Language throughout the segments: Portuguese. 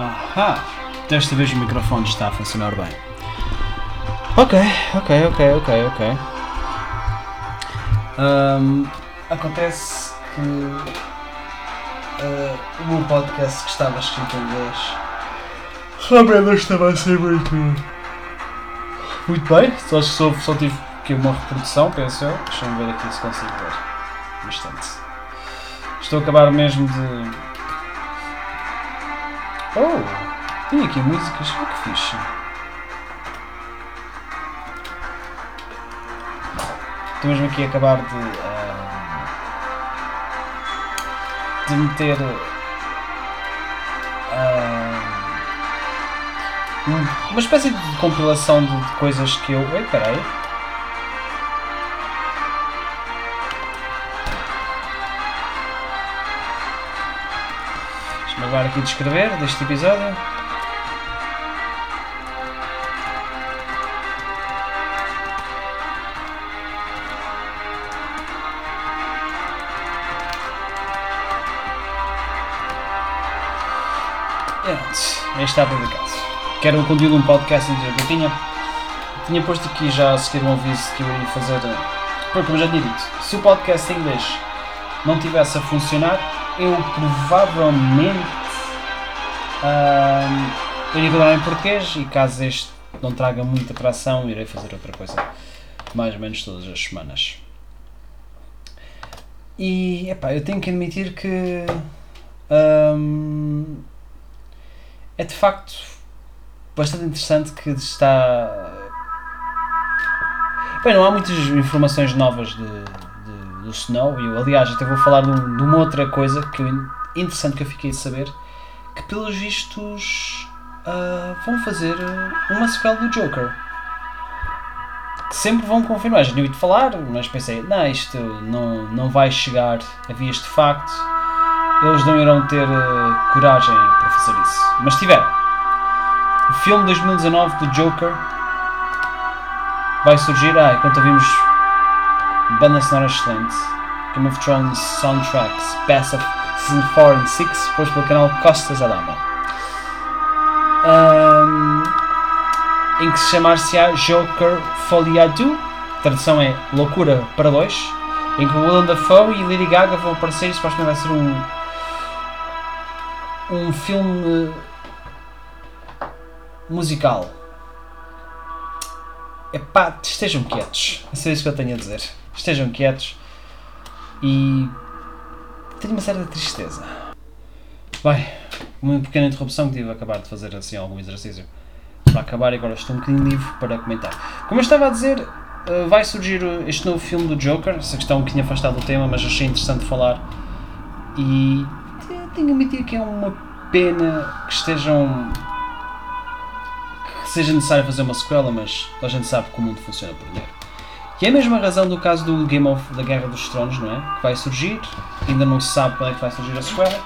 Ahá! Desta vez o microfone está a funcionar bem. Ok, ok, ok, ok, ok. Ahm, acontece que ah, o meu podcast que estava escrito em inglês realmente não estava a ser muito. Muito bem, só, só, só tive aqui uma reprodução, penso eu. Deixa-me ver aqui se consigo ver. Um instante. Estou a acabar mesmo de. Oh! Tem aqui músicas. Oh, que fixe. Estou mesmo aqui a acabar de. ah, de meter. um- uma espécie de compilação de coisas que eu. Ei, peraí. Agora aqui descrever deste episódio. Aí está publicado. Quero o conteúdo de um podcast anterior que eu tinha. Tinha posto aqui já a seguir um aviso que eu iria fazer. eh, Porque, como já tinha dito, se o podcast em inglês não tivesse a funcionar, eu provavelmente ahm, iria continuar em português e caso este não traga muita atração, irei fazer outra coisa mais ou menos todas as semanas. E epá, eu tenho que admitir que ahm, é de facto bastante interessante que está. Bem, não há muitas informações novas de, de- do Snow. Eu, aliás, até vou falar de, um- de uma outra coisa que eu, interessante que eu fiquei de saber: pelos vistos ah, vão fazer ah, uma sequela do Joker. Que sempre vão confirmar. Já tinha ouvido falar, mas pensei: não, isto não, não vai chegar a vias de facto. Eles não irão ter ah, coragem para fazer isso. Mas tiveram. O filme de 2019 do Joker vai surgir. Ah, enquanto ouvimos banda sonora excelente, Game of Thrones Soundtracks, Best of Season 4 and 6, depois pelo canal Costas Alama. Ahm, em que se chamar-se-á Joker Foliado, tradução é Loucura para dois, em que o Willem Dafoe e Lady Gaga vão aparecer e supostamente vai ser um um filme musical. Epá, estejam quietos. É isso que eu tenho a dizer. Estejam quietos. E. Tenho uma certa tristeza. Bem, uma pequena interrupção que tive a acabar de fazer assim algum exercício para acabar e agora estou um bocadinho livre para comentar. Como eu estava a dizer, eh, vai surgir eh, este novo filme do Joker. Essa questão um bocadinho afastado do tema, mas achei interessante falar. E te- tenho a admitir que é uma pena que estejam. que seja necessário fazer uma sequela, mas a gente sabe que o mundo funciona por dinheiro. E é a mesma razão do caso do Game of da Guerra dos Tronos, não é? Que vai surgir, ainda não se sabe quando é que vai surgir a sequela.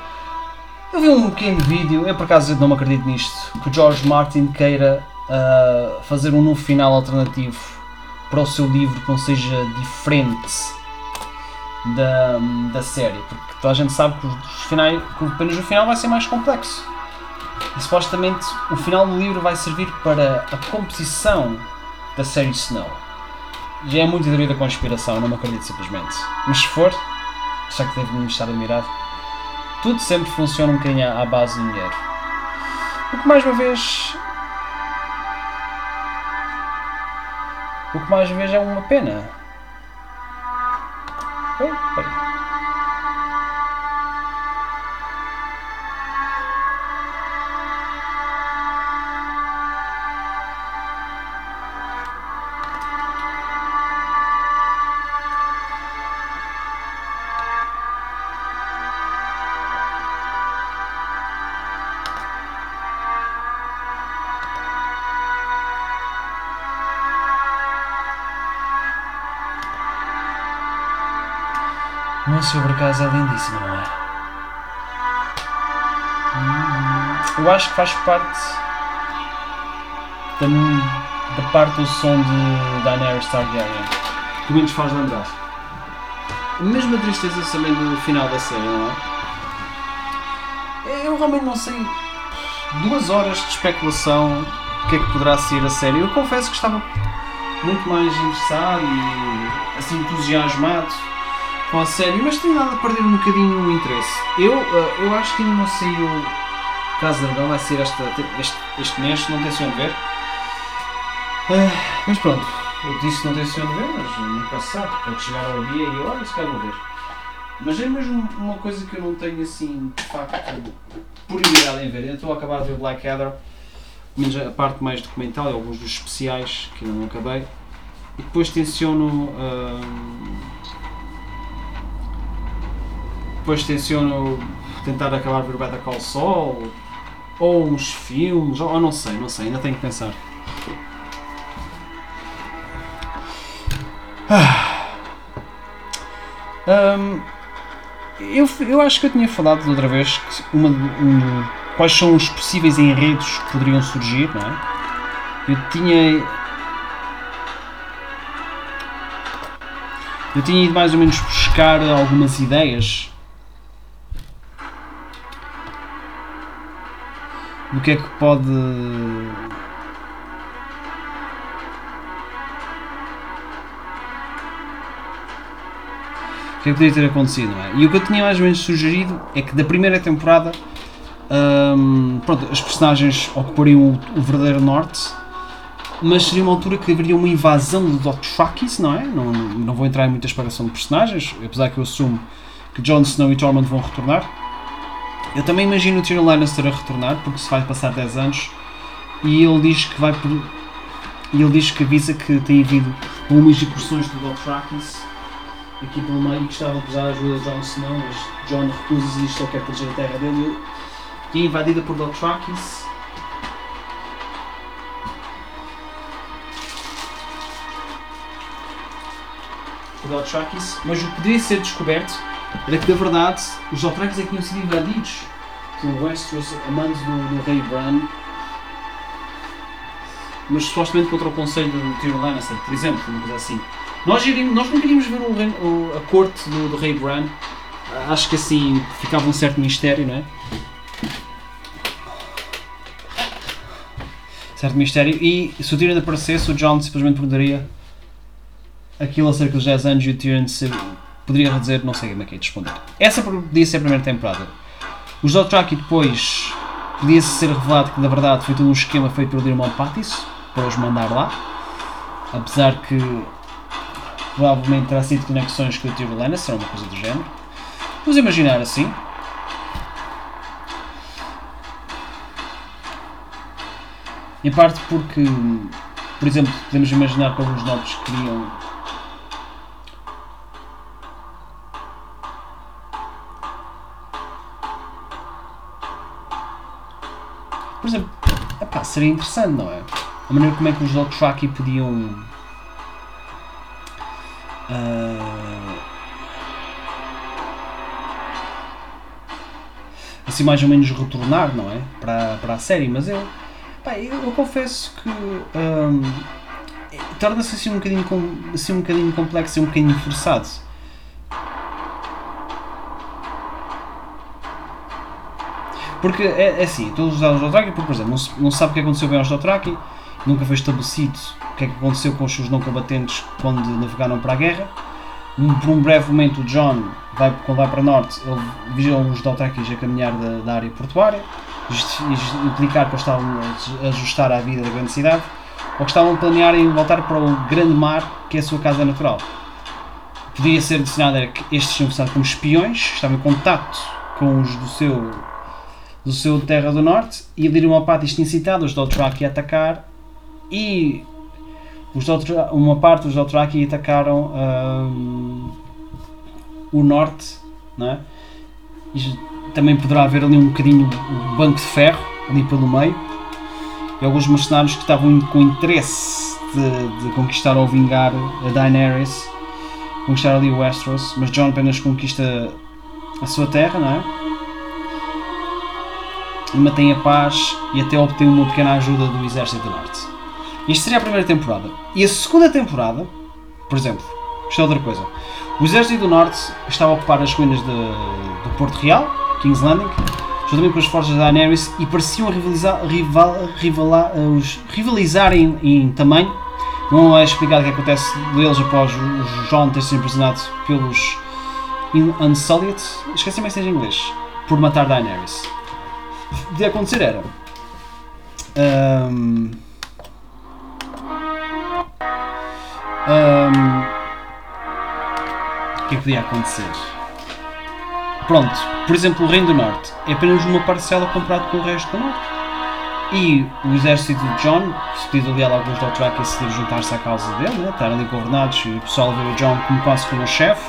Eu vi um pequeno vídeo, eu por acaso não me acredito nisto, que George Martin queira ah, fazer um novo final alternativo para o seu livro que não seja diferente da, da série, porque toda a gente sabe que os finais, que apenas o final vai ser mais complexo. E supostamente o final do livro vai servir para a composição da série Snow. Já é muito teoria da conspiração, não me acredito simplesmente. Mas se for, já que devo-me estar admirado, tudo sempre funciona um bocadinho à base do dinheiro. O que mais uma vez. O que mais uma vez é uma pena. Oh, peraí. Por acaso é lindíssima, não é? Hum, Eu acho que faz parte da, da parte do som de Daenerys Targaryen. Que menos faz lembrar. A mesma tristeza também do final da série, não é? Eu realmente não sei duas horas de especulação do que é que poderá ser a série. Eu confesso que estava muito mais interessado e assim entusiasmado com a série, mas tenho nada a perder um bocadinho o interesse. Eu, uh, eu acho que ainda não saiu Casa Dragão, vai ser esta, este, este mês, não tenciono ver. Uh, mas pronto, eu disse que não tenciono ver, mas se sabe, pode chegar ao dia e olha, se calhar vou ver. Mas é mesmo uma coisa que eu não tenho assim, de facto, prioridade em ver. Eu estou a acabar de ver Blackadder, menos a parte mais documental e alguns dos especiais que ainda não acabei. E depois tenciono. Hum, depois tenciono tentar acabar ver Better Call Saul ou uns filmes, ou não sei, não sei, ainda tenho que pensar. Ah. Um, eu, eu acho que eu tinha falado outra vez que uma, um, quais são os possíveis enredos que poderiam surgir, não é? Eu tinha. Eu tinha ido mais ou menos buscar algumas ideias do que é que pode que é que podia ter acontecido, não é? E o que eu tinha mais ou menos sugerido é que da primeira temporada hum, pronto, as personagens ocupariam o, o, verdadeiro norte, mas seria uma altura que haveria uma invasão do Dothrakis, não é? Não, não vou entrar em muita exploração de personagens, apesar que eu assumo que Jon Snow e Tormund vão retornar. Eu também imagino o Tyrion Lannister a retornar, porque se vai passar 10 anos, e ele diz que vai por... E ele diz que avisa que tem havido umas incursões do Dothrakis aqui pelo meio que estava a usar a ajuda de Jon Snow, mas Jon recusa e só quer proteger a terra dele. E é invadida por Dothrakis. Por Dothrakis, mas o que poderia ser descoberto era que, na verdade, os Dothrakis é que tinham sido invadidos por Westeros a mando do, do rei Bran mas supostamente contra o conselho de Tyrion Lannister, por exemplo, uma coisa assim. Nós, iríamos, nós nunca iríamos ver o, o, a corte do, do, rei Bran. Acho que assim ficava um certo mistério, não é? Certo mistério. E se o Tyrion aparecesse, o Jon simplesmente perguntaria aquilo acerca dos 10 anos e o Tyrion poderia dizer, não sei como é que é de responder. Essa podia ser a primeira temporada. Os Dothraki depois podia-se ser revelado que na verdade foi todo um esquema feito pelo Dirmon Pattis para os mandar lá. Apesar que provavelmente terá sido conexões com o Tyrion Lannister, uma coisa do género. Vamos imaginar assim. Em parte porque, por exemplo, podemos imaginar que alguns nobres queriam por exemplo, epá, seria interessante, não é? A maneira como é que os Dothraki podiam. Uh, assim, mais ou menos retornar, não é? Para, para a série, mas eu. Pá, eu, eu confesso que. Um, torna-se assim um bocadinho, assim um bocadinho complexo e um bocadinho forçado Porque é, é assim, todos os dados do Dothraki, por exemplo, não se, não se sabe o que aconteceu bem aos Dothraki, nunca foi estabelecido o que é que aconteceu com os seus não combatentes quando navegaram para a guerra. Por um breve momento, o John, vai, quando vai para norte, ele os Dothrakis a caminhar da, da área portuária, implicar que eles estavam a ajustar à vida da grande cidade, ou que estavam a planear em voltar para o grande mar, que é a sua casa natural. Podia ser adicionado que estes tinham como espiões, estavam em contato com os do seu do seu Terra do Norte e Lirimapatis tinha citado os Dothraki a atacar e os Dothra uma parte dos Dothraki atacaram um, o Norte não é? e também poderá haver ali um bocadinho o banco de ferro ali pelo meio e alguns mercenários que estavam com interesse de, de conquistar ou vingar a Daenerys conquistar ali o Westeros mas John apenas conquista a sua terra não é? E mantém a paz e até obtém uma pequena ajuda do Exército do Norte. Isto seria a primeira temporada. E a segunda temporada, por exemplo, isto é outra coisa. O Exército do Norte estava a ocupar as ruínas de, do Porto Real, King's Landing. Juntamente com as forças da Daenerys, e pareciam rivalizar, rival, rivala, os, rivalizarem em tamanho. Não é explicado o que acontece deles após o John ter sido impressionado pelos Unsullied, esqueci-me se em inglês, por matar Daenerys. Podia acontecer era. Um, um, o que é que podia acontecer? Pronto, por exemplo, o Reino do Norte é apenas uma parcela comparado com o resto do Norte. E o exército de John, pedido ali a alguns Dothraki decidiram juntar-se à causa dele, né? estar ali governados e o pessoal vê o John como quase como um chefe,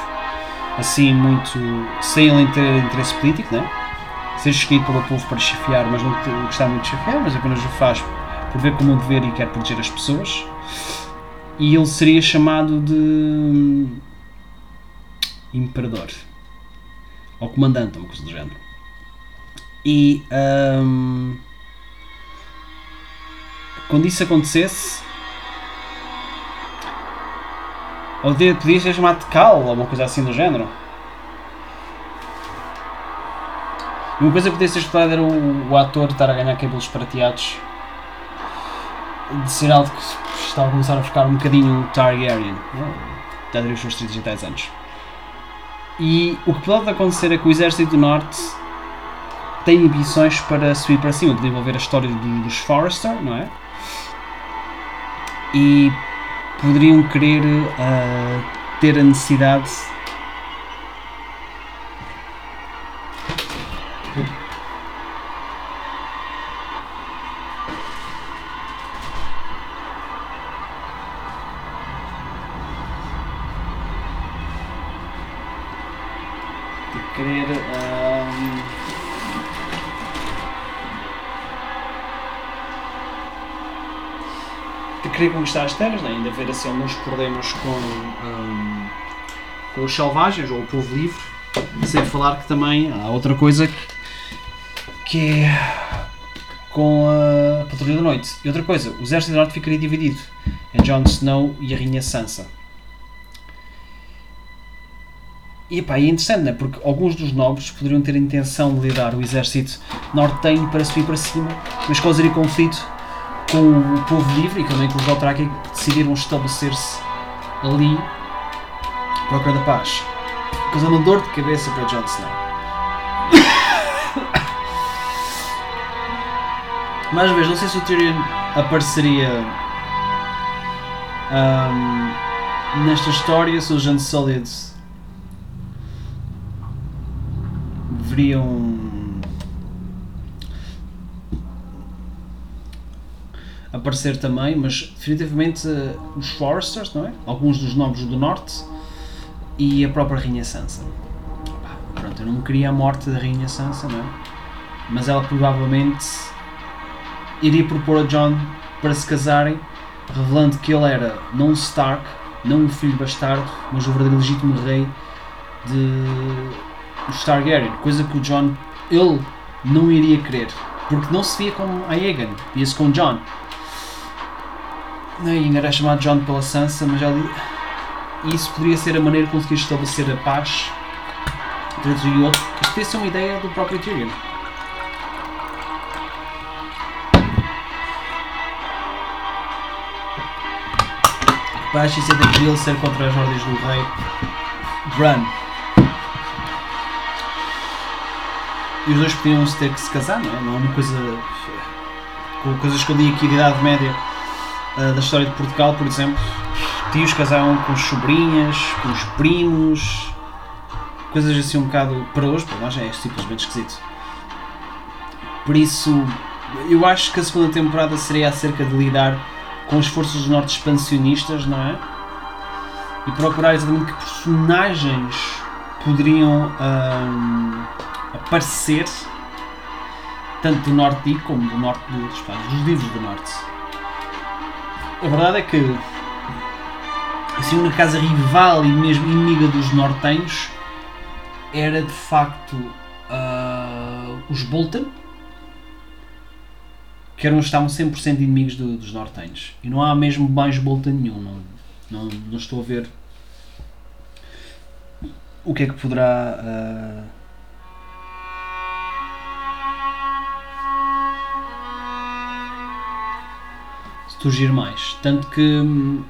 assim muito sem ele ter interesse político, né? Ser escolhido pelo povo para chefiar, mas não gostar muito de chefiar, mas apenas o faz por ver como um dever e quer proteger as pessoas. E ele seria chamado de Imperador ou Comandante, uma coisa do género. E um, quando isso acontecesse, ou podia ser chamado de Cal ou uma coisa assim do género. Uma coisa que podia ser explorada era o, o, ator estar a ganhar cabelos prateados de ser algo que estava a começar a ficar um bocadinho Targaryen, já teria os seus 30 e 10 anos. E o que pode acontecer é que o Exército do Norte tem ambições para subir para cima, de envolver a história dos Forrester, não é? E poderiam querer uh, ter a necessidade de querer conquistar as terras, né? ainda haver assim alguns problemas com, um, com os selvagens ou o povo livre, sem falar que também há outra coisa que, que é com a Patrulha da Noite. E outra coisa, o Exército Norte ficaria dividido em Jon Snow e a Rainha Sansa. E pá, é interessante, né? porque alguns dos nobres poderiam ter a intenção de liderar o exército nortenho para subir para cima, mas causaria conflito com o povo livre e também com os Dothraki que decidiram estabelecer-se ali à procura da paz. Causando dor de cabeça para Jon Snow. Mais uma vez, não sei se o Tyrion apareceria um, nesta história, se os Unsullied deveriam aparecer também, mas definitivamente uh, os Foresters, não é? Alguns dos nobres do Norte e a própria Rainha Sansa. Pronto, eu não queria a morte da Rainha Sansa, não é? Mas ela provavelmente iria propor a John para se casarem, revelando que ele era não Stark, não um filho bastardo, mas o verdadeiro legítimo rei de os Targaryen, coisa que o John ele não iria querer, porque não se via com Aegon, via-se com John. Ainda era chamado John pela Sansa, mas ali isso poderia ser a maneira de conseguir estabelecer a paz entre um e outro. Isto ser uma ideia do próprio Tyrion. Paz e ser daquilo ser contra as ordens do rei Bran. E os dois podiam ter que se casar, não é? Não é uma coisa. Com coisas que eu li aqui de Idade Média uh, da história de Portugal, por exemplo. Tios casavam com sobrinhas, com os primos, coisas assim um bocado. Para hoje, para nós é simplesmente esquisito. Por isso, eu acho que a segunda temporada seria acerca de lidar com as forças do norte expansionistas, não é? E procurar exatamente que personagens poderiam. Um, aparecer tanto do Norte de como do Norte dos, dos livros do Norte. A verdade é que assim, uma casa rival e mesmo inimiga dos nortenhos era de facto uh, os Bolton, que eram, estavam 100% inimigos do, dos nortenhos. E não há mesmo mais Bolton nenhum. Não, não, não estou a ver o que é que poderá. Uh, surgir mais. Tanto que hum,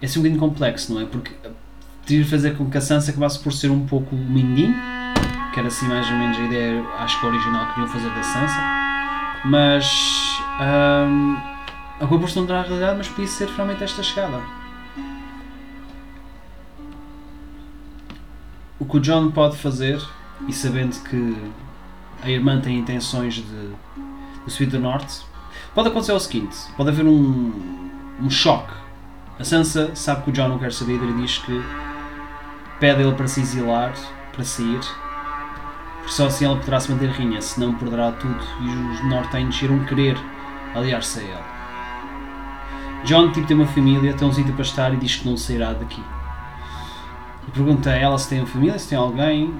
é assim um bocadinho complexo, não é? Porque teria de fazer com que a Sansa acabasse por ser um pouco mindinho, que era assim mais ou menos a ideia, acho que original que queriam fazer da Sansa, mas hum, acabou por se a realidade, mas podia ser realmente esta chegada. O que o John pode fazer, e sabendo que a irmã tem intenções de, de subir do norte, pode acontecer o seguinte: pode haver um, um choque. A Sansa sabe que o John não quer saber e diz que pede ele para se exilar, para sair, porque só assim ela poderá se manter rainha, senão perderá tudo e os nortenhos irão querer aliar-se a ela. John tipo, tem uma família, tem um sítio para estar e diz que não sairá daqui. E pergunta a ela se tem uma família, se tem alguém.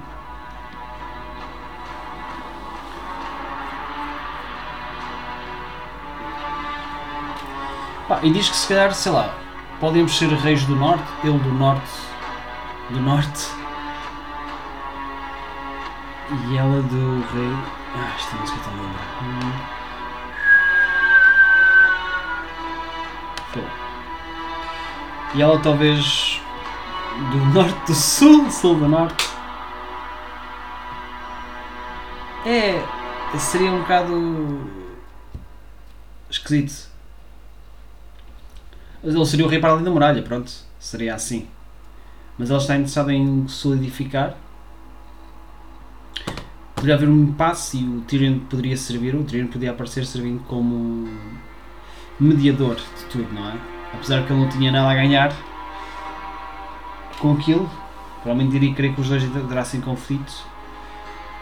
Pá, e diz que se calhar, sei lá, podemos ser reis do norte, ele do norte, do norte e ela do rei. Ah, esta música está linda. Hum. E ela talvez do norte do sul, sul do norte. É. Seria um bocado. esquisito. Ele seria o rei para além da muralha, pronto. Seria assim. Mas ele está interessado em solidificar. Poderia haver um impasse e o Tyrion poderia servir, o Tyrion poderia aparecer servindo como mediador de tudo, não é? Apesar que ele não tinha nada a ganhar com aquilo, provavelmente iria querer que os dois entrassem em conflito,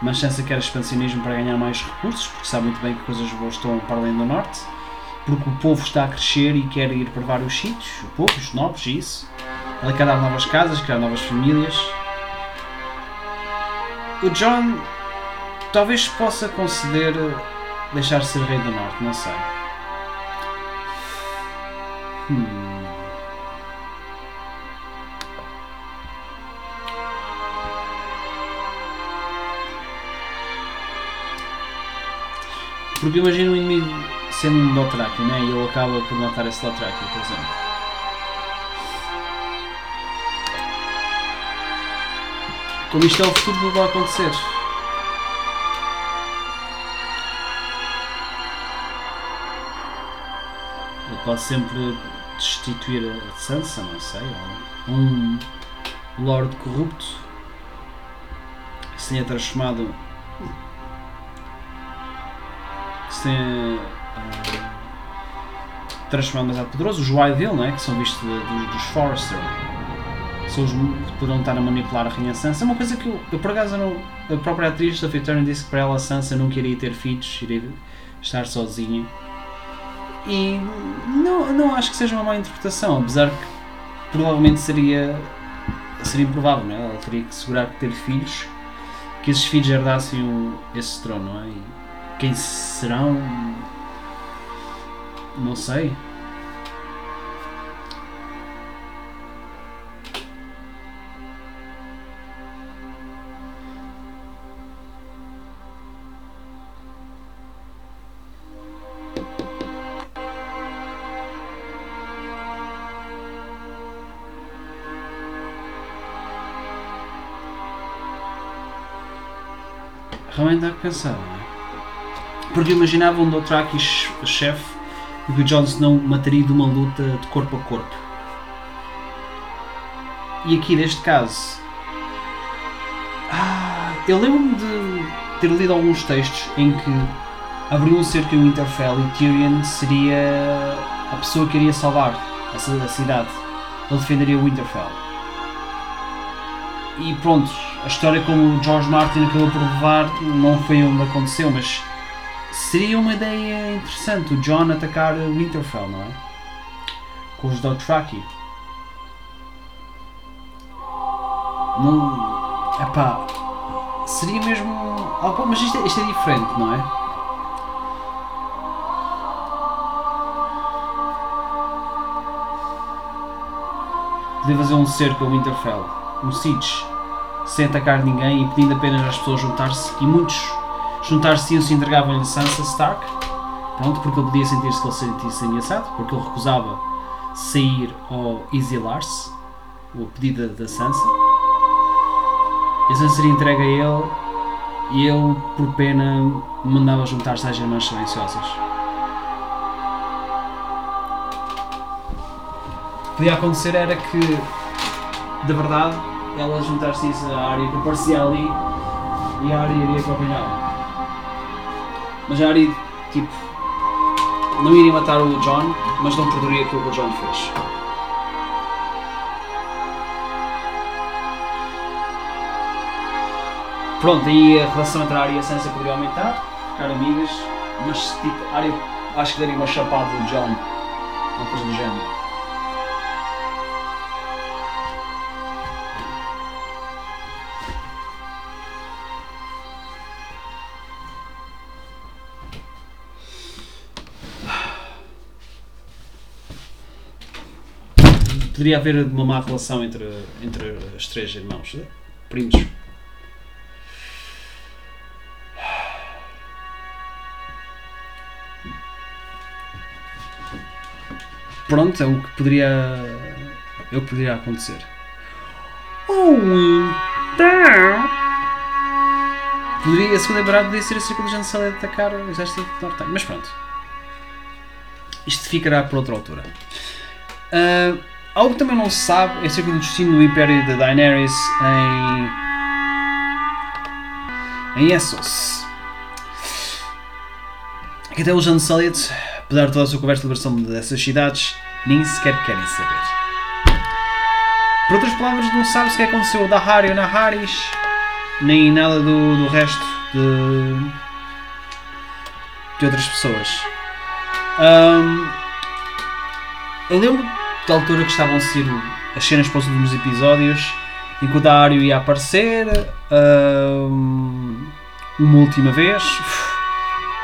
mas Sansa quer expansionismo para ganhar mais recursos, porque sabe muito bem que coisas boas estão para além do norte, porque o povo está a crescer e quer ir para vários sítios, o povo, os nobres isso. Ela quer dar novas casas, criar novas famílias. O John talvez possa conceder deixar de ser rei do norte, não sei. Hmm. Porque imagina um inimigo sendo um Dothraki, né? E ele acaba por matar esse Dothraki, por exemplo. Como isto é o futuro que vai acontecer. Ele pode sempre destituir a Sansa, não sei, ou um Lord corrupto que se tenha transformado que se tenha transformado mais poderoso, os Whiteville, não é? que são vistos dos Forrester são os que poderão estar a manipular a Rainha Sansa. É uma coisa que eu, por acaso, não, a própria atriz Sophie Turner disse que para ela Sansa não queria ter filhos, iria estar sozinha. E não, não acho que seja uma má interpretação, apesar que provavelmente seria, seria improvável, não é? Ela teria que segurar que ter filhos, que esses filhos herdassem o, esse trono, não é? E quem serão? Não sei. Realmente dá que pensar, não é? Porque imaginava um Dothraki chefe e que o Jon Snow mataria de uma luta de corpo a corpo. E aqui neste caso. Ah, eu lembro-me de ter lido alguns textos em que abriu um cerco em Winterfell e Tyrion seria a pessoa que iria salvar a cidade. Ele defenderia Winterfell. E pronto, a história como o George Martin acabou por levar não foi onde aconteceu, mas seria uma ideia interessante o John atacar Winterfell, não é? Com os Dothraki. Não. Epá. Seria mesmo. algo mas isto é, isto é diferente, não é? Podia fazer um cerco a Winterfell. Um siege. Sem atacar ninguém e pedindo apenas às pessoas juntar-se. E muitos juntar-se e se entregavam em Sansa Stark Pronto, porque ele podia sentir-se que ele se sentisse ameaçado, porque ele recusava sair ao exilar-se, o pedido da Sansa. E a Sansa seria entregue a ele e ele, por pena, mandava juntar-se às irmãs silenciosas. O que podia acontecer era que, de verdade, ela juntar-se à área que aparecia ali e a área iria acompanhá-la. Mas a área, tipo, não iria matar o John, mas não perdoaria aquilo que o John fez. Pronto, aí a relação entre a Arya e a Sansa poderia aumentar, ficar amigas, mas tipo, a Arya acho que daria uma chapada do John, uma coisa do género. Poderia haver uma má relação entre, entre os três irmãos, primos. Pronto, é o que poderia. É o que poderia acontecer. Ou então. Poderia, a segunda temporada poderia ser a circunstância de atacar o exército de Nortenho. Mas pronto. Isto ficará para outra altura. Uh, algo que também não se sabe é acerca do destino do Império de Daenerys em. em Essos. Que até os Unsullied apesar de toda a sua conversa de liberação dessas cidades, nem sequer querem saber. Por outras palavras, não sabe o que aconteceu da Harry ou na Haris, nem nada do, do resto de, de outras pessoas. Um, eu lembro da altura que estavam a ser as cenas para os últimos episódios, em que o Dario ia aparecer um, uma última vez.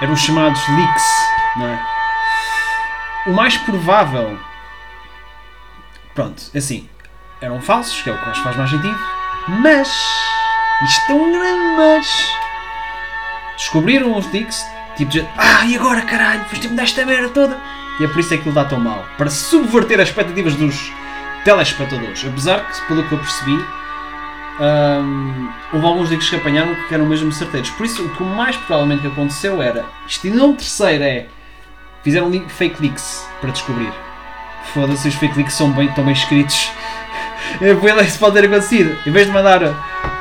Eram os chamados leaks, não é? O mais provável. Pronto, assim. Eram falsos, que é o que faz mais sentido. Mas. Isto é um grande mas. Descobriram os leaks. Tipo, de, ah, e agora caralho? Foste-me desta merda toda. E é por isso é que ele dá tão mal. Para subverter as expectativas dos telespectadores. Apesar que, pelo que eu percebi, um, houve alguns leaks que apanharam que eram mesmo certeiros. Por isso, o que mais provavelmente aconteceu era. Isto um terceiro é Fizeram fake leaks para descobrir. Foda-se, os fake leaks são bem, tão bem escritos. Isso pode ter acontecido. Em vez de mandar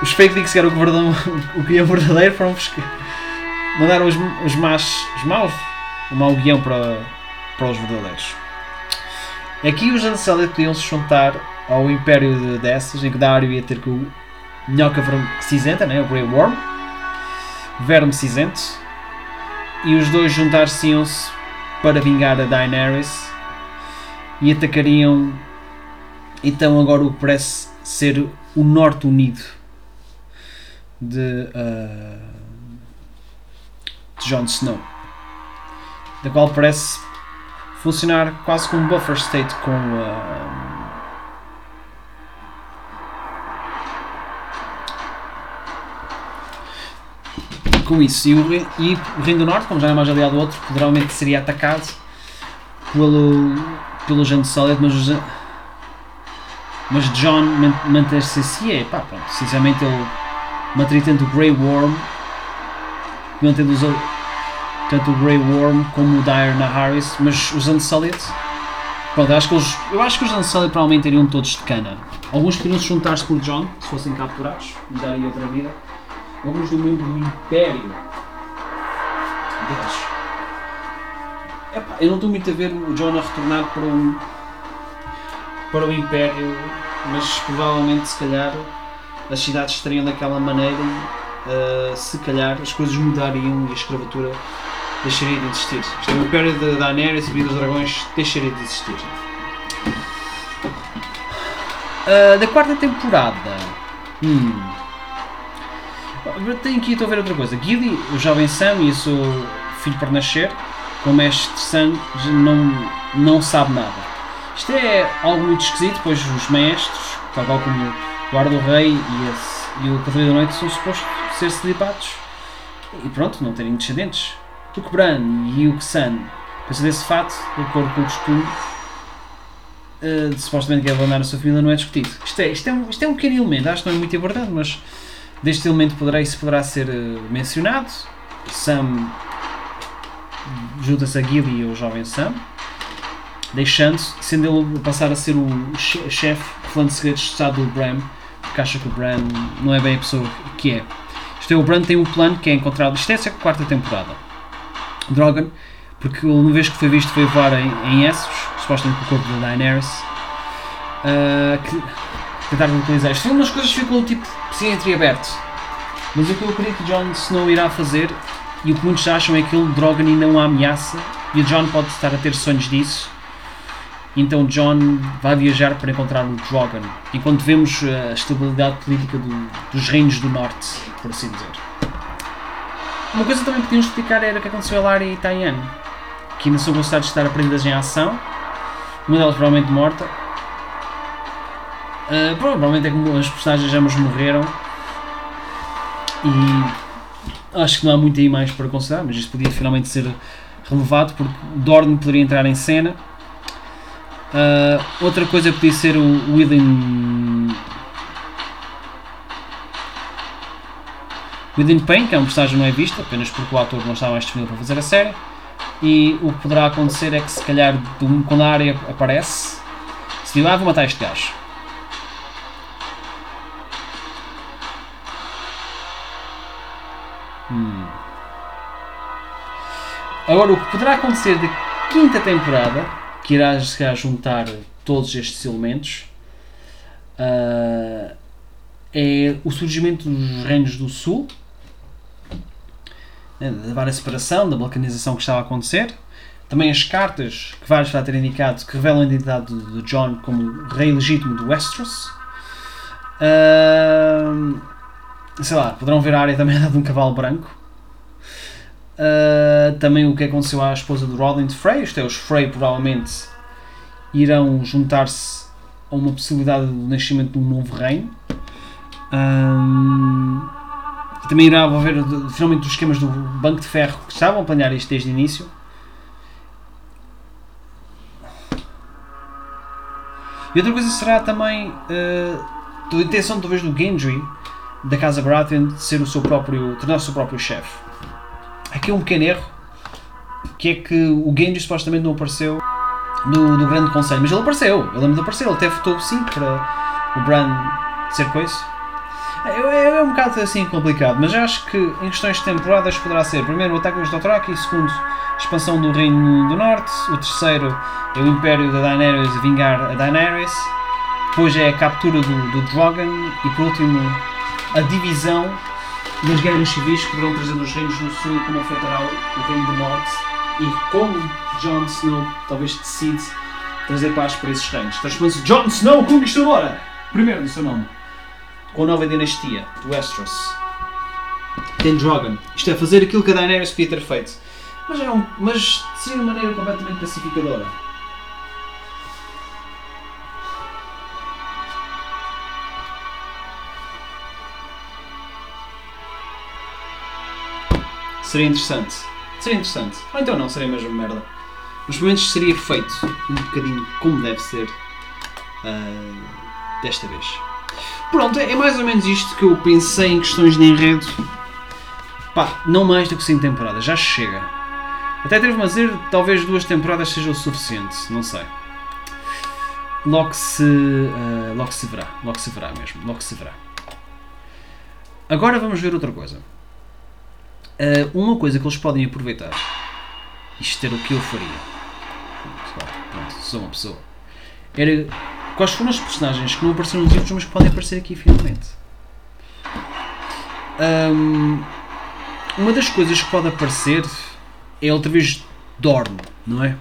os fake leaks que eram o, o guião verdadeiro, foram mandaram os, os, más, os maus, o mau guião para, para os verdadeiros. Aqui os Unsullied podiam se juntar ao Império de Dessas, em que Dario ia ter com o Minhoca Cinzenta, né, o Grey Worm, Verme Cinzento, e os dois juntar-se-iam-se para vingar a Daenerys e atacariam então agora o que parece ser o Norte Unido de, uh, de Jon Snow, da qual parece funcionar quase como um buffer state com uh, com isso. E o, e o Reino do Norte, como já é mais aliado do outro, provavelmente seria atacado pelo, pelo Jean Solid, mas, mas John manter-se assim é, pá, pronto, sinceramente ele mataria tanto Grey Worm, mantendo os tanto o Grey Worm como o Dire na Harris, mas os Unsullied, pronto, acho que eu acho que os Unsullied provavelmente iriam todos de cana. Alguns poderiam se juntar-se por John, se fossem capturados, e darem outra vida. Vamos do membro do Império. Deus. Epá, eu não estou muito a ver o John a retornar para o, para o Império, mas provavelmente, se calhar, as cidades estariam daquela maneira e, uh, se calhar, as coisas mudariam e a escravatura deixaria de existir. Isto é Império da Daenerys e dos Dragões deixaria de existir. Uh, da quarta temporada. Hum. Tenho aqui, estou a ver outra coisa. Gilly, o jovem Sam e o seu filho por nascer, com o mestre Sam, não, não sabe nada. Isto é algo muito esquisito, pois os mestres, tal como o Guarda do Rei e, esse, e o Cavaleiro da Noite, são supostos ser celibatos e pronto, não terem descendentes. Bran e que Sam pensam desse fato, de acordo com o costume, uh, supostamente que é abandonar a sua família, não é discutido. Isto é, isto, é um, isto é um pequeno elemento, acho que não é muito importante, mas deste elemento poderá, isso poderá ser uh, mencionado. Sam junta-se a Gilly e ao jovem Sam, deixando, sendo ele passar a ser o chefe, falando de segredos de Estado do Bram, porque acha que o Bran não é bem a pessoa que é. Isto é, o Bran tem um plano que é encontrado, isto é a quarta temporada. Drogon, porque uma vez que foi visto foi voar em, em Essos, supostamente com o corpo da Daenerys, uh, que tentaram isto. Umas coisas ficam tipo assim entreaberto. Mas o que eu acredito que Jon Snow irá fazer, e o que muitos acham é que ele, Drogon, e não a ameaça, e o Jon pode estar a ter sonhos disso, então John vai viajar para encontrar o Drogon, enquanto vemos eh, a estabilidade política do, dos reinos do norte, por assim dizer. Uma coisa também que podíamos explicar era o que aconteceu a Lara e Tyann, que ainda são gostados de estar aprendidas em ação, uma delas provavelmente morta. Uh, provavelmente é como as personagens ambas morreram e acho que não há muito aí mais para considerar, mas isto podia finalmente ser relevado porque Dorne poderia entrar em cena Uh, outra coisa podia ser o Within. Within Pain, que é um personagem não é visto, apenas porque o ator não está mais disponível para fazer a série. E o que poderá acontecer é que, se calhar, quando a área aparece, se diz, ah, vou matar este gajo. Hum. Agora, o que poderá acontecer da quinta temporada que irá juntar todos estes elementos uh, é o surgimento dos reinos do sul né, da várias separação, da balcanização que estava a acontecer. Também as cartas que vários já ter indicado que revelam a identidade de John como rei legítimo de Westeros. Uh, sei lá, poderão ver a área também de um cavalo branco. Uh, também o que aconteceu à esposa do Rodin Frey, isto é, os Frey provavelmente irão juntar-se a uma possibilidade do nascimento de um novo reino. Um, também irá haver finalmente os esquemas do Banco de Ferro que estavam a planear isto desde o início. E outra coisa será também uh, a intenção talvez do Gendry da Casa Baratheon de ser o seu próprio, tornar o seu próprio chefe. Aqui é um pequeno erro, que é que o Genji supostamente não apareceu no, no grande conselho, mas ele apareceu, ele lembro de ele até votou sim para o Bran ser coisa. É, um bocado assim complicado, mas acho que em questões de temporadas poderá ser primeiro o ataque dos Dothraki, segundo a expansão do Reino do Norte, o terceiro é o Império da Daenerys vingar a Daenerys, depois é a captura do, do Drogon e por último a divisão das guerras civis que poderão trazer nos reinos do sul como afetará o reino do norte e como Jon Snow talvez decide trazer paz para esses reinos. Transformando-se Jon Snow Conquistadora, primeiro do seu nome, com a nova dinastia de Westeros. Tem Drogon. Isto é fazer aquilo que a Daenerys podia ter feito. Mas, é um, mas seria de maneira completamente pacificadora. Seria interessante. Seria interessante. Ou então não, seria mesmo merda. Mas pelo menos seria feito um bocadinho como deve ser uh, desta vez. Pronto, é mais ou menos isto que eu pensei em questões de enredo. Pá, não mais do que 5 temporadas, já chega. Até teve-me a dizer talvez duas temporadas seja o suficiente, não sei. Logo se, uh, logo se verá, logo se verá mesmo, logo se verá. Agora vamos ver outra coisa. Uh, uma coisa que eles podem aproveitar, isto era o que eu faria, pronto, sou uma pessoa, era quais foram os personagens que não apareceram nos livros, mas podem aparecer aqui finalmente. Um, uma das coisas que pode aparecer é outra vez Dorn, não é?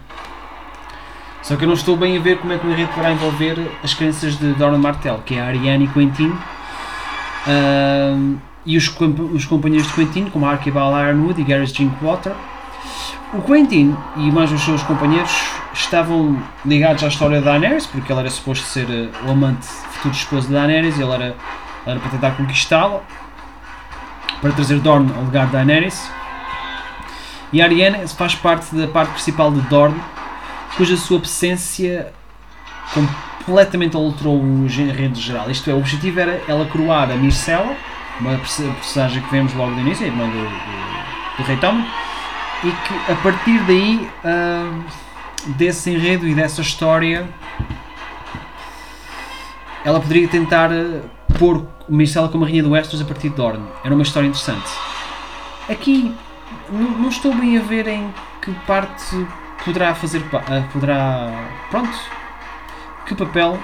Só que eu não estou bem a ver como é que o enredo poderá envolver as crenças de Dorn Martel, que é a Ariane e Quentin. Um, e os, os companheiros de Quentin, como Archibald Ironwood e Gareth Drinkwater. O Quentin e mais os seus companheiros estavam ligados à história de Daenerys, porque ele era suposto ser uh, o amante futuro esposo de Daenerys e ele era, era para tentar conquistá-la, para trazer Dorne ao lugar de Daenerys. E a faz parte da parte principal de Dorne, cuja sua absência completamente alterou o enredo geral. Isto é, o objetivo era ela coroar a Myrcella, uma personagem que vemos logo no início, a irmã do, do, do Rei Tommen, e que a partir daí, uh, desse enredo e dessa história, ela poderia tentar uh, pôr Myrcella como a rainha do Westeros a partir de Dorne. Era uma história interessante. Aqui não estou bem a ver em que parte poderá fazer uh, poderá pronto que papel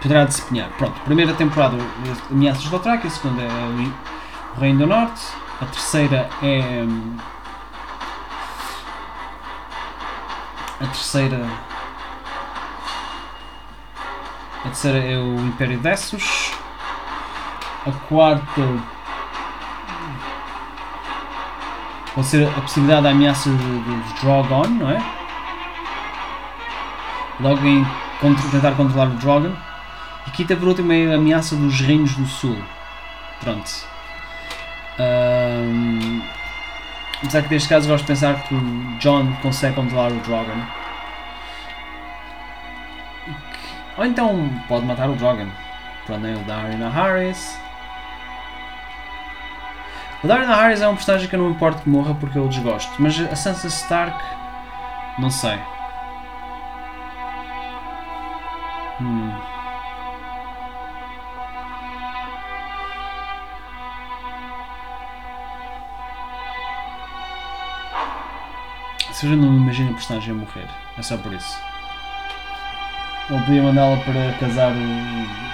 poderá desempenhar. Pronto, primeira temporada Ameaças do Dothraki, a segunda é o Reino do Norte, a terceira é a terceira a terceira é o Império de Essos a quarta pode ser a possibilidade da ameaça dos Drogon, não é? Logo em contra, tentar controlar o Drogon. E quinta por último é a ameaça dos Reinos do Sul. Pronto. Um, apesar que neste caso gosto de pensar que o John consegue controlar o Drogon. Ou então pode matar o Drogon. Pronto, é o Daryna Harris. O Daryna Harris é um personagem que eu não importo que morra porque eu desgosto. Mas a Sansa Stark, não sei. Imagino a personagem a morrer. É só por isso. Ou podia mandá-la para casar o.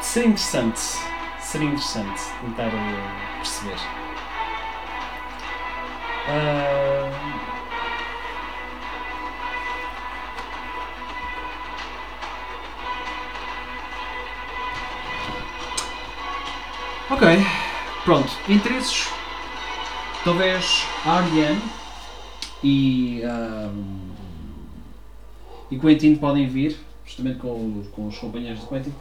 Seria interessante. Seria interessante tentar uh, perceber. Ok, pronto. Interesses. Talvez Ariane e, um, e Quentin podem vir, justamente com, com os companheiros de Quentin,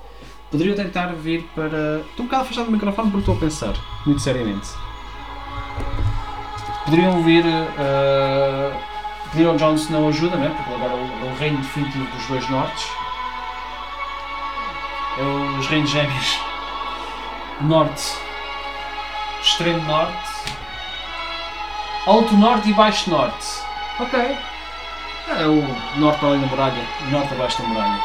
poderiam tentar vir para. Estou um bocado afastado do microfone porque estou a pensar, muito seriamente. Poderiam vir. Uh, pedir ao Jon Snow ajuda, né? porque agora é o reino definitivo dos dois nortes. É os reinos gêmeos. Norte, extremo norte, alto norte e baixo norte. Ok. É o norte além da muralha, norte abaixo da muralha.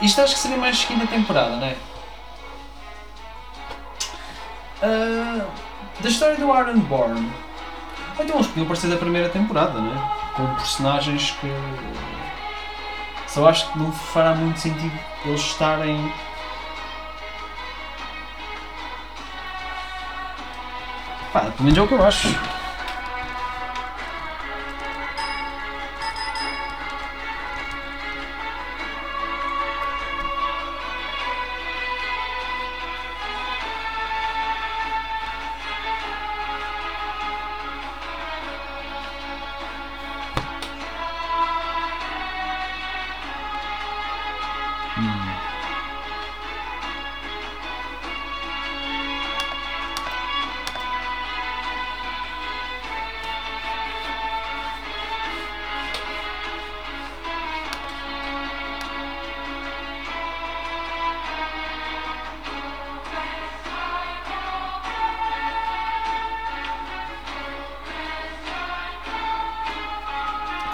Isto acho que seria mais quinta temporada, não é? Uh, da história do Ironborn. Então eles podiam parecer da primeira temporada, não é? Com personagens que. Só acho que não fará muito sentido eles estarem. Pá, pelo menos é o que eu acho.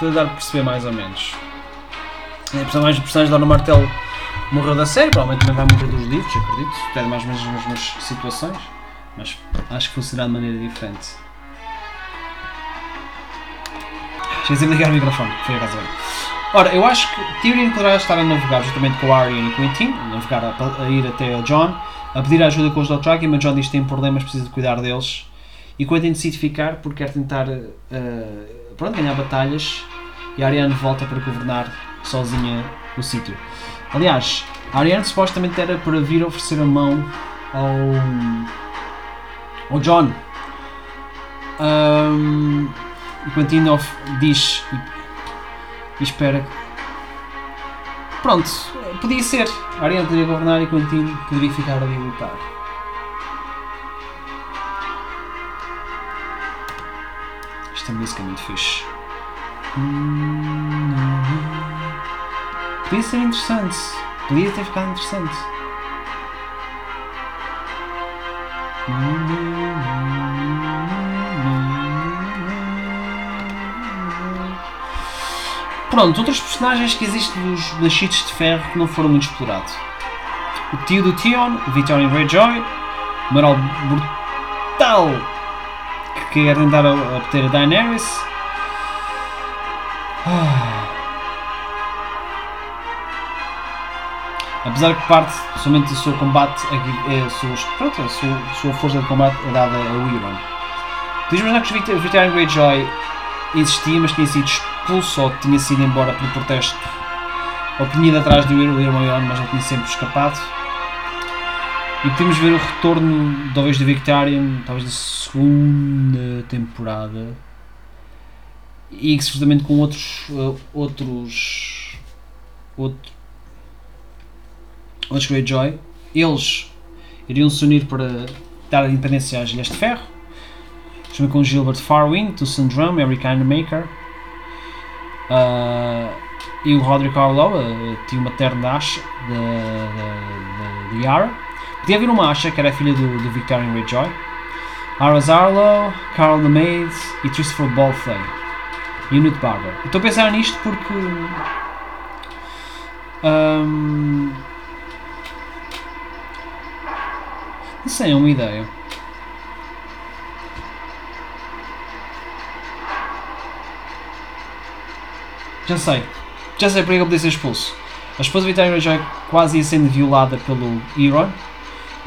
A dar a perceber mais ou menos. É, personagem, o personagem da Dona Martelo morreu da série, provavelmente também vai morrer dos livros, acredito. Tem mais ou menos as mesmas situações, mas acho que funcionará de maneira diferente. Esqueci de ligar o microfone, foi a razão. Ora, eu acho que Tyrion poderá estar a navegar justamente com Arya e Quentin, a navegar a, a, ir até a John, a pedir ajuda com os Dothraki, mas John diz que tem problemas, precisa de cuidar deles. E Quentin decide ficar porque quer tentar uh, pronto, ganhar batalhas e Ariane volta para governar sozinha o sítio. Aliás, Ariane supostamente era para vir oferecer a mão ao, ao John. Um, e Quentin of, diz e, e espera. Pronto, podia ser. Ariane poderia governar e Quentin poderia ficar ali a lutar. Esta música é muito fixe. Podia ser interessante. Podia ter ficado interessante. Pronto, outros personagens que existem dos Nascidos de Ferro que não foram muito explorados. O tio do Tion, Victorian o Maral Brutal, que quer tentar obter a Daenerys. Ah. Apesar que parte somente do seu combate, a, a, sua, pronto, a sua, a sua força de combate é dada a Euron. Imaginar que o Victorian Greyjoy existia, mas tinha sido expulso ou tinha sido embora por protesto ou tinha ido atrás irmão Euron, mas ele tinha sempre escapado. E podemos ver o retorno, talvez, do Victorian, talvez da segunda temporada. E certamente com outros. Uh, outros. outros outros Greyjoy. Eles iriam se unir para dar a independência às Ilhas de Ferro. Junto com Gilbert Farwin, Tucson Drum, Eric Maker uh, e o Roderick Arlo, uh, tio materno da Asha, de, Yara. Podia haver uma Asha, que era filha do, do Victorian Greyjoy. Aras Arlo, Carl the Maid e Christopher Balfley. O Newt Barber. Estou a pensar nisto porque. Um, não sei, é uma ideia. Já sei. Já sei porque ele podia ser expulso. A esposa Vitória já quase ia sendo violada pelo Euron,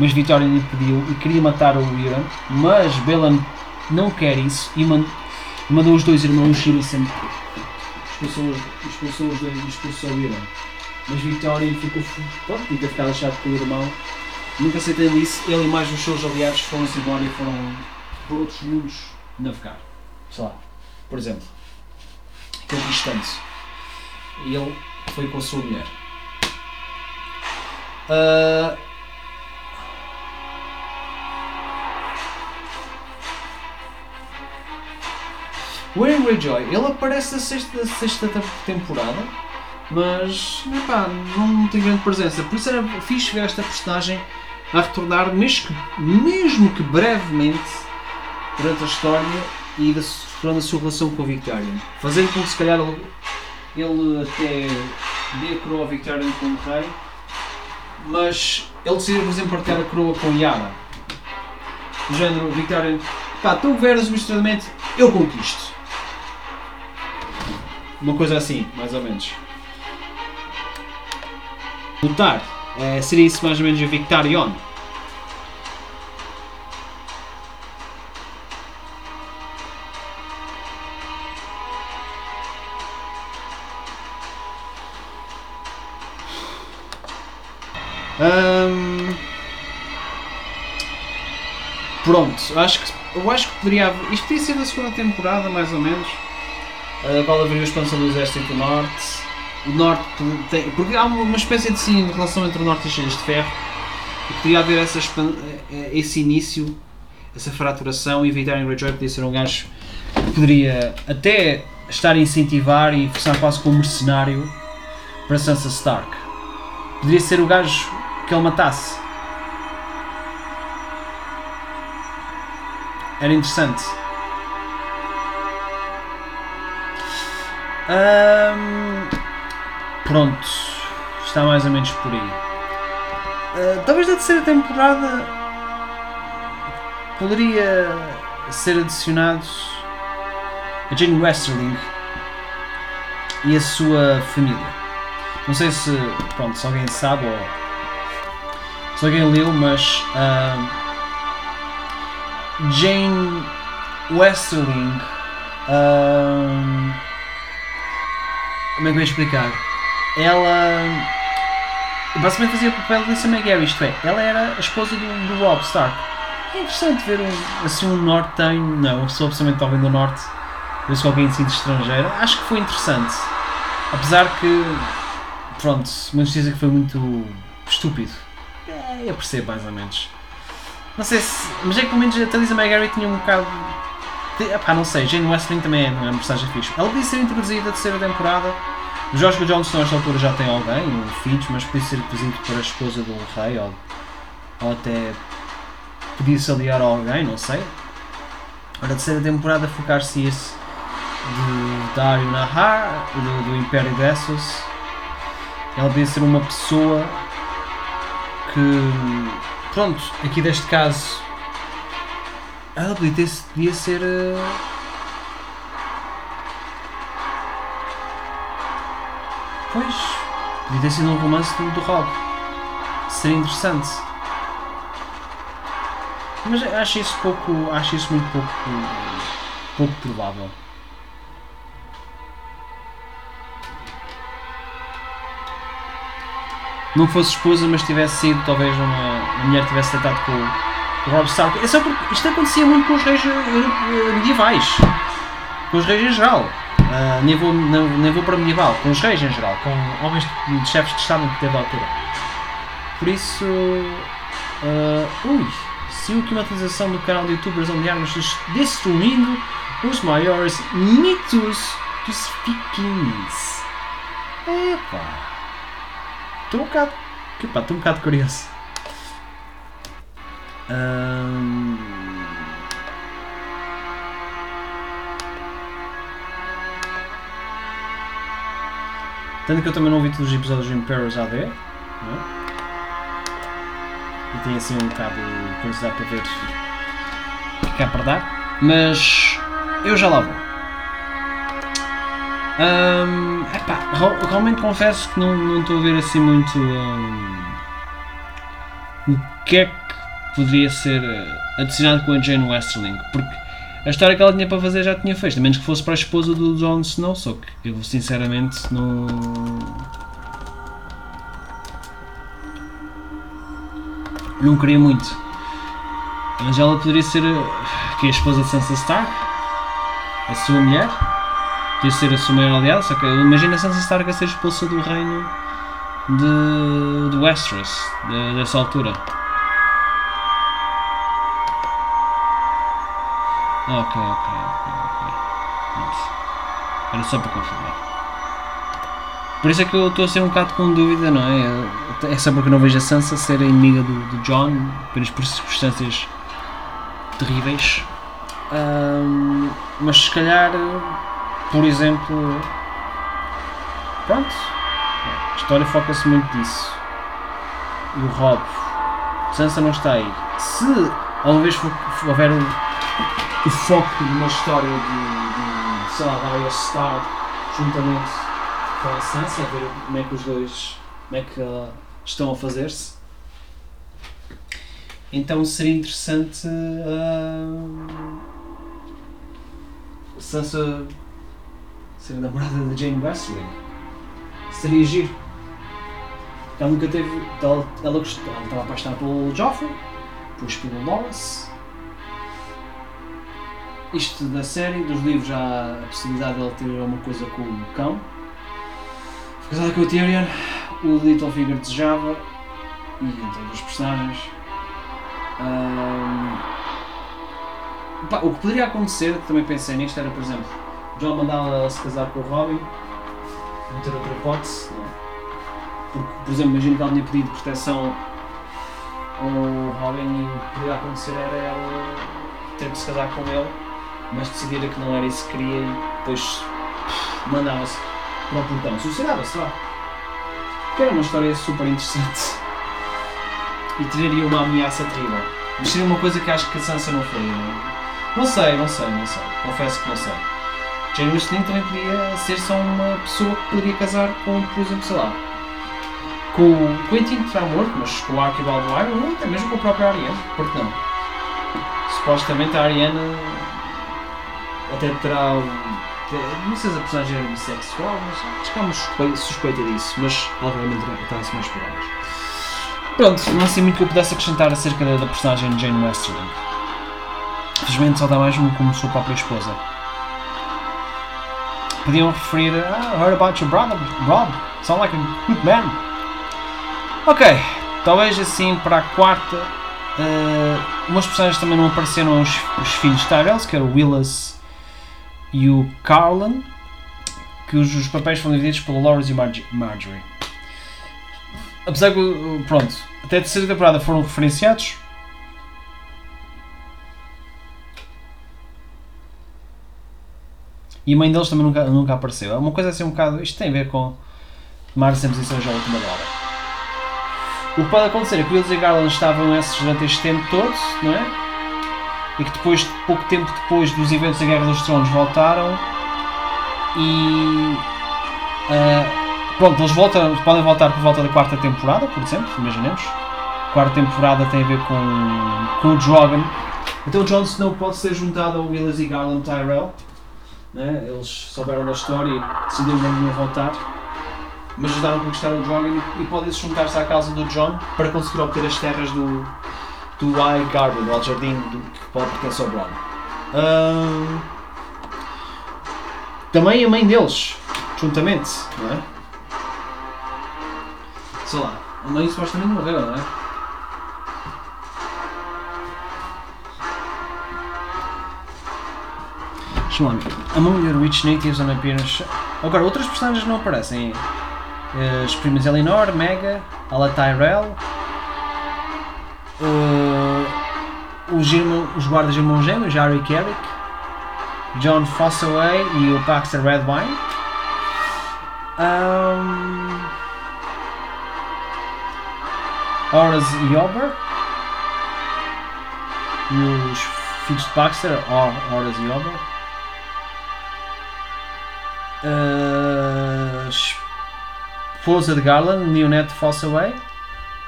mas Vitória lhe pediu e queria matar o Euron, mas Belan não quer isso e mandou os dois irmãos ir sempre. Expulsou, os dois e expulsou o Euron. Mas Vitória ficou, pronto, fica ficado chato com o irmão. Nunca aceitando isso, ele e mais os seus aliados foram-se embora e foram por outros mundos navegar. Sei lá, por exemplo, conquistando-se e ele foi com a sua mulher. Uh, o Aaron Greyjoy, ele aparece na sexta, sexta temporada, mas epá, não tem grande presença. Por isso era fixe ver esta personagem a retornar, mesmo que, mesmo que brevemente, durante a história e durante a sua relação com o Victorian. Fazendo com que se calhar ele até dê a coroa a Victorian como rei, mas ele decidiu, por exemplo, partilhar a coroa com Yara. Do género, Victorian, pá, tu administrativamente, eu conquisto. Uma coisa assim, mais ou menos. Lutar, é, seria isso mais ou menos o Victorion. pronto, acho que, eu acho que poderia Isto podia ser da segunda temporada, mais ou menos. A qual haveria a expansão do Exército Norte. O Norte tem. Porque há uma espécie de sim relação entre o Norte e as Cheias de Ferro. E poderia haver essa, eh, esse início, essa fraturação. E Victorian Greyjoy podia ser um gajo que poderia até estar a incentivar e forçar quase como mercenário para Sansa Stark. Poderia ser o gajo que ele matasse. Era interessante. Pronto. Está mais ou menos por aí. Uh, talvez na terceira temporada poderia ser adicionado a Jane Westerling e a sua família. Não sei se, pronto, se alguém sabe ou se alguém leu, mas uh, Jane Westerling. Um, como é que eu ia explicar? Ela basicamente fazia o papel de Lisa McGarry, isto é, ela era a esposa do, do Rob Stark. É interessante ver um, assim um nortenho, não, sou absolutamente homem do norte, ver se alguém assim de estrangeiro. Acho que foi interessante. Apesar que, pronto, muitos dizem que foi muito estúpido. É, eu percebo mais ou menos. Não sei se. Mas é que pelo menos a Lisa McGarry tinha um bocado. Epá, não sei, Jane Westling também é, uma personagem fixe. Ela podia ser introduzida a terceira temporada. O Joshua Johnson nesta altura já tem alguém, um filho, mas podia ser introduzido para a esposa um rei ou, ou até podia se aliar a alguém, não sei. Ora, a terceira temporada focar-se esse de Dario Nahar, do, do Império de Essos. Ela podia ser uma pessoa que, pronto, aqui deste caso, ela podia, ter, podia ser. Uh, Pois, podia ter sido um romance do, do Rob. Seria interessante. Mas acho isso pouco. acho isso muito pouco. pouco provável. Não fosse esposa, mas tivesse sido talvez uma. a mulher tivesse tratado com, com Rob Stark. É porque isto acontecia muito com os reis uh, medievais. Com os reis em geral. Uh, não, nem vou para medieval, com os reis em geral, com homens de, chefes de Estado que teve a altura. Por isso. Uh, ui! Se o que uma do canal de youtubers onde armas destruindo os maiores mitos dos vikings. Epa! Estou um bocado. Estou um bocado curioso. Um... Tanto que eu também não vi todos os episódios do Imperials AD. É? E tem assim um bocado de curiosidade para ver o que é para dar. Mas eu já lá vou. Um, epá, realmente confesso que não, não estou a ver assim muito um, o que é que poderia ser adicionado com a Jane Westerling. Porque a história que ela tinha para fazer já tinha feito, a menos que fosse para a esposa do Jon Snow, só que eu sinceramente não. Não queria muito. Mas ela poderia ser que é a esposa de Sansa Stark, a sua mulher, podia ser a sua maior aliada, só que imagina Sansa Stark a ser expulsa do reino de, de Westeros, de, dessa altura. Ok, ok, ok, ok. Nossa. Era só para confirmar. Por isso é que eu estou a ser um bocado com dúvida, não é? É só porque não vejo a Sansa ser a inimiga do, do John, apenas por circunstâncias terríveis. Um, mas se calhar, por exemplo. Pronto. A história foca-se muito nisso. E o Rob. Sansa não está aí. Se alguma vez houver um o foco de uma história de, de sei lá, da juntamente com a Sansa, a ver como é que os dois como é que uh, estão a fazer-se. Então seria interessante uh, Sansa ser namorada de Jane Wesley. Seria giro. Ela nunca teve. Ela, ela, ela estava apaixonada pelo Joffrey, depois pelo Loras isto da série, dos livros há a possibilidade de ele ter alguma coisa com o cão. Casada com o Tyrion, o Littlefinger desejava e entre outros personagens. Um, pá, o que poderia acontecer, também pensei nisto, era por exemplo, John mandava se casar com o Robin, não ter outra hipótese. É? Porque, por exemplo, imagino que ela tinha pedido proteção ao Robin e o que poderia acontecer era ela ter de se casar com ele mas decidira que não era isso que queria e depois mandava-se para o portão. Suicidava-se lá. Que era uma história super interessante. E teria uma ameaça terrível. Mas seria uma coisa que acho que a Sansa não faria. Não, não sei, não sei, não sei. Confesso que não sei. Jane Austen também podia ser só uma pessoa que poderia casar com, por exemplo, sei lá, com o Quentin que está morto, mas com o Archibald Wyman, ou até mesmo com a própria Ariane, porque não? Supostamente a Ariana até terá Não sei se a personagem era bissexual, mas acho que há uma suspeita, suspeita disso, mas obviamente está-se mais por elas. Pronto, não sei muito que eu pudesse acrescentar acerca da, da personagem Jane Westerling. Felizmente só dá mais um como sua própria esposa. Podiam referir a ah, heard about your brother, Rob. Sound like a good man. Ok, talvez assim para a quarta. Uh, umas personagens também não apareceram os, os filhos de Tyrells, que era o Willis e o Carlin, que os, papéis foram divididos pelo Lawrence e Marjorie. Apesar que, pronto, até a terceira temporada foram referenciados, E a mãe deles também nunca, nunca apareceu. É uma coisa assim um bocado. Isto tem a ver com Mar sempre já a última hora. O que pode acontecer é que Wills e Garland estavam esses durante este tempo todo, não é? E que depois, pouco tempo depois dos eventos da Guerra dos Tronos, voltaram e. Uh, pronto, eles voltam, podem voltar por volta da quarta temporada, por exemplo, imaginemos. A quarta temporada tem a ver com, com o Drogon. Então o Jon Snow pode ser juntado ao Willis e Garland Tyrell né? eles souberam da história e decidiram não voltar, mas ajudaram a conquistar o Drogon e, podem se juntar-se à casa do John para conseguir obter as terras do, do High Garden, do jardim do, que pode pertencer ao Bron. Um, também a mãe deles, juntamente, não é? Sei lá, a mãe supostamente morreu, não é? Among the Rich Natives on Appearance. Agora, outras personagens não aparecem. Uh, as primas Eleanor, Mega, Ala Tyrell, uh, os, irmão, os guardas irmãos gêmeos, Harry Carrick, John Fossaway e o Baxter Redwine. Um, Horace e Ober. E os filhos de Baxter, Horace e Ober. Uh, esposa de Garland, Neonette Fossaway.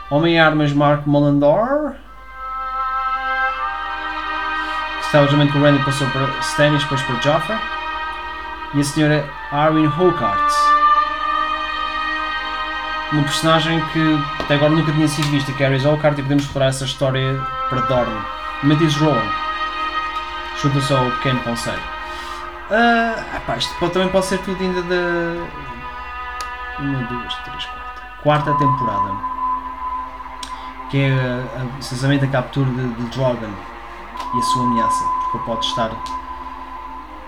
Homem-Armas Mark Mullendor. Que o Randy passou para Stannis, depois para Joffrey. E a senhora Arwen Hocart. Uma personagem que até agora nunca tinha sido vista, que é Ares Hocart, e podemos explorar essa história para Dorne. Matheus Rowan. Junta-se ao pequeno conselho. Uh, epá, isto pode, também pode ser tudo ainda da. Uma, duas, três, quarta. Quarta temporada. Que é precisamente a captura de, de Drogon e a sua ameaça. Porque pode estar.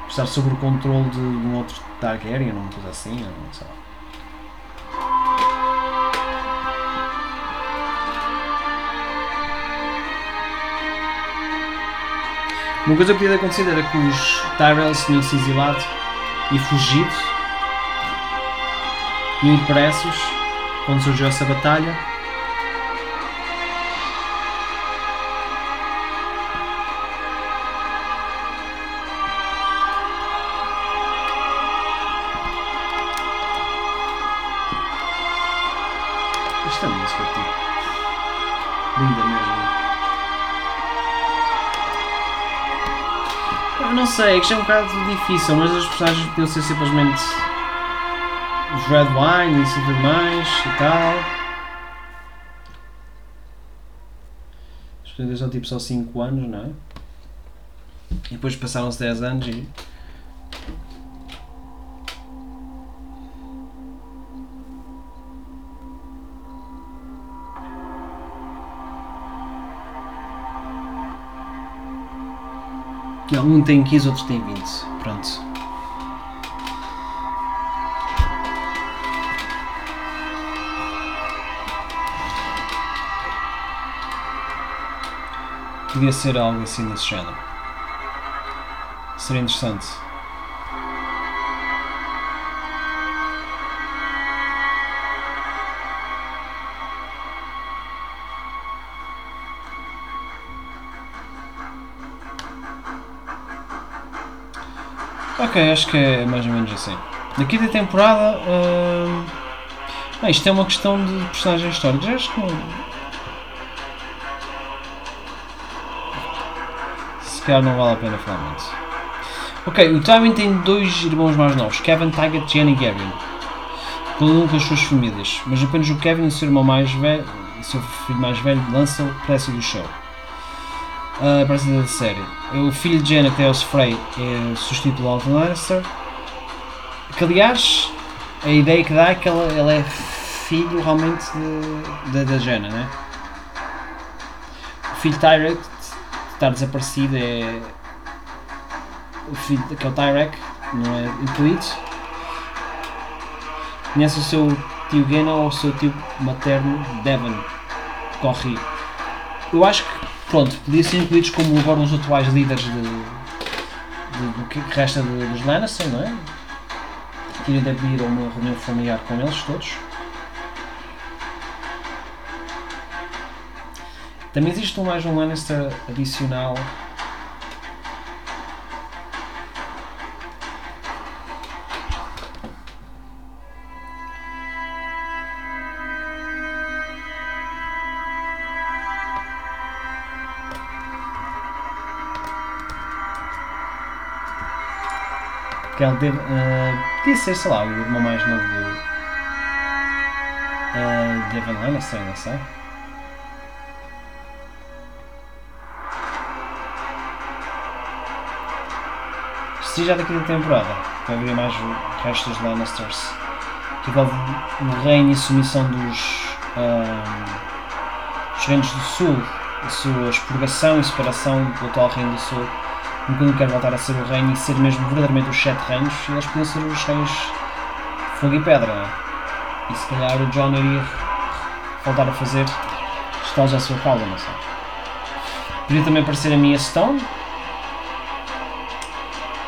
estar sob o controle de, um outro Targaryen ou uma coisa assim, não sei lá. Uma coisa que podia acontecer era que os Tyrells tinham se exilado e fugido, e impressos, quando surgiu essa batalha. Sei, é que é um bocado difícil, mas os personagens podiam ser simplesmente os Red Wine e tudo mais e tal. As coisas são tipo só 5 anos, não é? E depois passaram-se 10 anos e Um tem 15, outros têm 20. Pronto. Podia ser algo assim desse género. Seria interessante. Ok, acho que é mais ou menos assim. Na quinta temporada. Uh... Ah, isto é uma questão de personagens históricos. Acho que. Se calhar não vale a pena falar muito. Ok, o Tywin tem dois irmãos mais novos, Kevin Taggart e Annie Gavin. Cada um com as suas famílias, mas apenas o Kevin, o seu irmão mais velho, o seu filho mais velho, lança o preço do show. A uh, da série. O filho de Jenna, Theos Frey, é substituto Alton Lannister. Que aliás, a ideia que dá é que ela, ela é filho realmente da Jenna, né? O filho Tyrek está desaparecido é o filho que é o Tyrek, não é incluído. Conhece o seu tio Gena ou o seu tio materno Devon, corre. Eu acho que, pronto, podia ser incluídos como agora os atuais líderes de, de, do que resta de, dos Lannister, não é? Que deve ir a uma reunião familiar com eles todos. Também existe mais um Lannister adicional ele teve, uh, podia ser, sei lá, o irmão mais novo do uh, Devon Lannister, não sei. Se já daqui da temporada, vai haver mais o resto dos Lannisters, que envolve o reino e submissão dos, uh, dos reinos do sul, a sua expurgação e separação do atual reino do sul quando quer voltar a ser o reino e ser mesmo verdadeiramente os sete reinos, eles podiam ser os reis fogo e pedra. E se calhar o John iria voltar a fazer estalos à sua causa, não sei. Podia também aparecer a Mia Stone.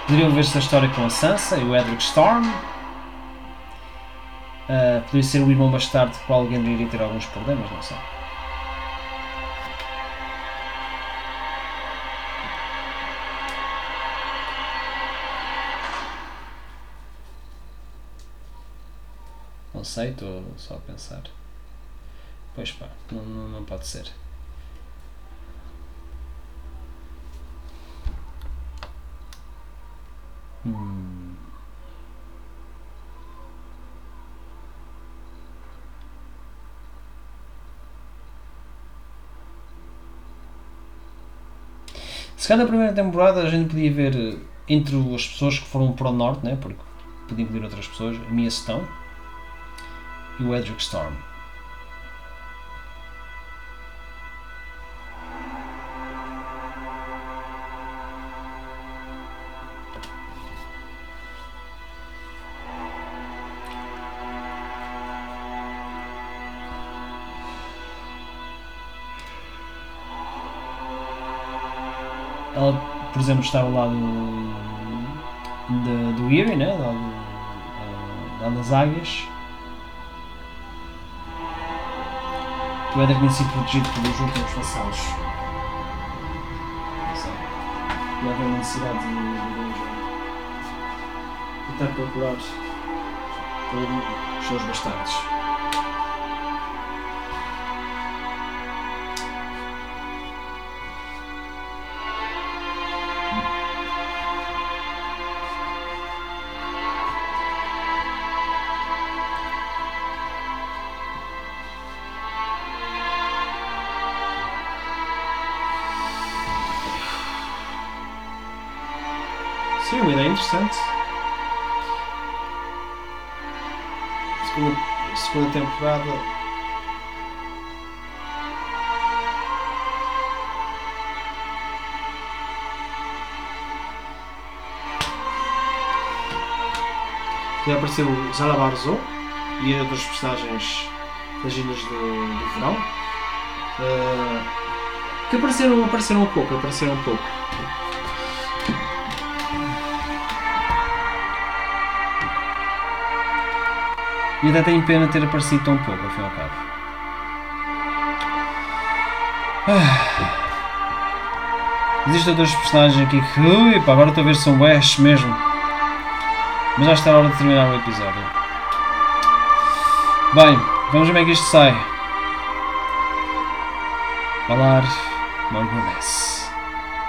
Poderiam ver esta história com a Sansa e o Edric Storm. Uh, poderia ser o irmão bastardo com alguém iria ter alguns problemas, não sei. Sei, estou só a pensar. Pois pá, não, não, não pode ser. Hum. Se calhar na primeira temporada a gente podia ver eh, entre as pessoas que foram para o norte, né? porque podiam ver outras pessoas, a Mia Stone, e o Edric Storm. Ela, por exemplo, estava lá do, do, do Erie, né? lá, lá das águias o Éder tinha sido protegido pelos últimos vassalos. E haver necessidade de, de procurar pelos seus bastardos. Interessante. Segunda, segunda temporada. Já apareceu Zalabarzo e outras personagens das ilhas do, do verão. Uh, que apareceram, apareceram um pouco, apareceram um pouco. E até tenho pena ter aparecido tão pouco, ao fim e ao cabo. Ah. Existem outros personagens aqui que. Ui, pá, agora estou a ver são West mesmo. Mas já está a hora de terminar o episódio. Bem, vamos ver como é que isto sai. Falar Morgoles.